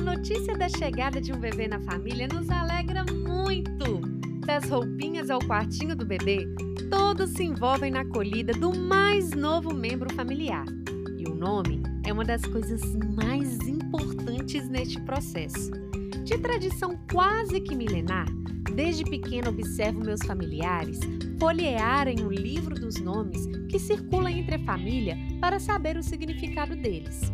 notícia da chegada de um bebê na família nos alegra muito. Das roupinhas ao quartinho do bebê, todos se envolvem na acolhida do mais novo membro familiar. E o nome é uma das coisas mais importantes neste processo. De tradição quase que milenar, desde pequeno observo meus familiares folhearem o livro dos nomes que circula entre a família para saber o significado deles.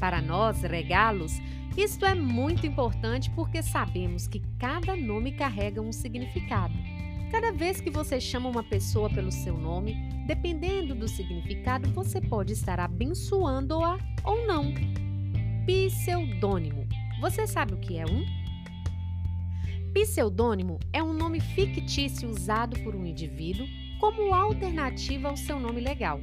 Para nós, regalos, isto é muito importante porque sabemos que cada nome carrega um significado. Cada vez que você chama uma pessoa pelo seu nome, dependendo do significado, você pode estar abençoando-a ou não. Pseudônimo. Você sabe o que é um? Pseudônimo é um nome fictício usado por um indivíduo como alternativa ao seu nome legal.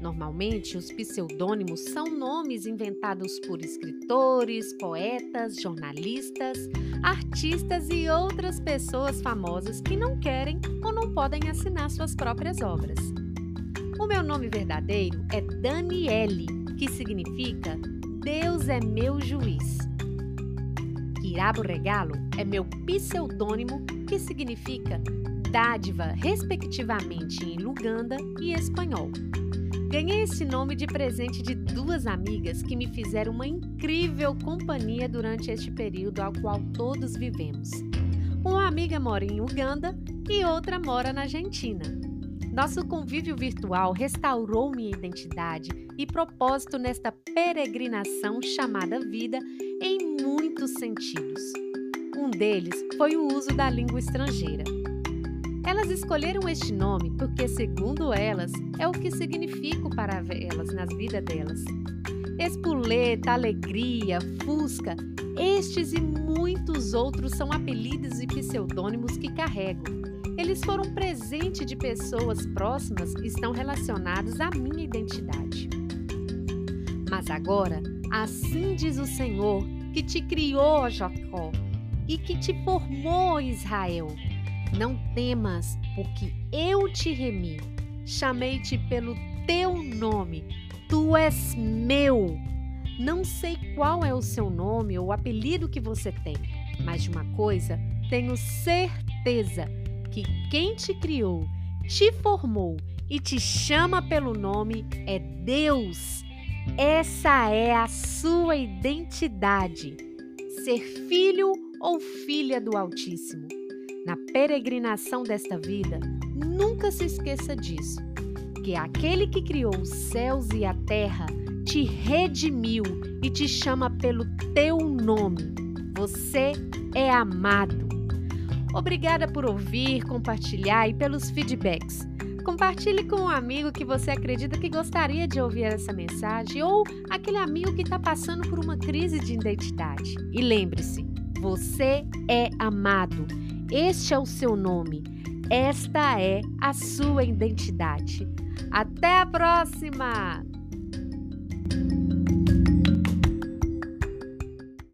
Normalmente, os pseudônimos são nomes inventados por escritores, poetas, jornalistas, artistas e outras pessoas famosas que não querem ou não podem assinar suas próprias obras. O meu nome verdadeiro é Daniele, que significa Deus é meu juiz. Kirabo Regalo é meu pseudônimo, que significa dádiva, respectivamente em Luganda e espanhol. Ganhei esse nome de presente de duas amigas que me fizeram uma incrível companhia durante este período ao qual todos vivemos. Uma amiga mora em Uganda e outra mora na Argentina. Nosso convívio virtual restaurou minha identidade e propósito nesta peregrinação chamada vida em muitos sentidos. Um deles foi o uso da língua estrangeira. Elas escolheram este nome porque, segundo elas, é o que significa para elas nas vidas delas. Espuleta, alegria, fusca, estes e muitos outros são apelidos e pseudônimos que carrego. Eles foram presente de pessoas próximas e estão relacionados à minha identidade. Mas agora, assim diz o Senhor, que te criou, Jacó, e que te formou, Israel. Não temas, porque eu te remi. Chamei-te pelo teu nome. Tu és meu. Não sei qual é o seu nome ou apelido que você tem, mas de uma coisa tenho certeza: que quem te criou, te formou e te chama pelo nome é Deus. Essa é a sua identidade: ser filho ou filha do Altíssimo. Na peregrinação desta vida, nunca se esqueça disso: que aquele que criou os céus e a terra te redimiu e te chama pelo teu nome. Você é amado. Obrigada por ouvir, compartilhar e pelos feedbacks. Compartilhe com um amigo que você acredita que gostaria de ouvir essa mensagem ou aquele amigo que está passando por uma crise de identidade. E lembre-se, você é amado este é o seu nome. Esta é a sua identidade. Até a próxima!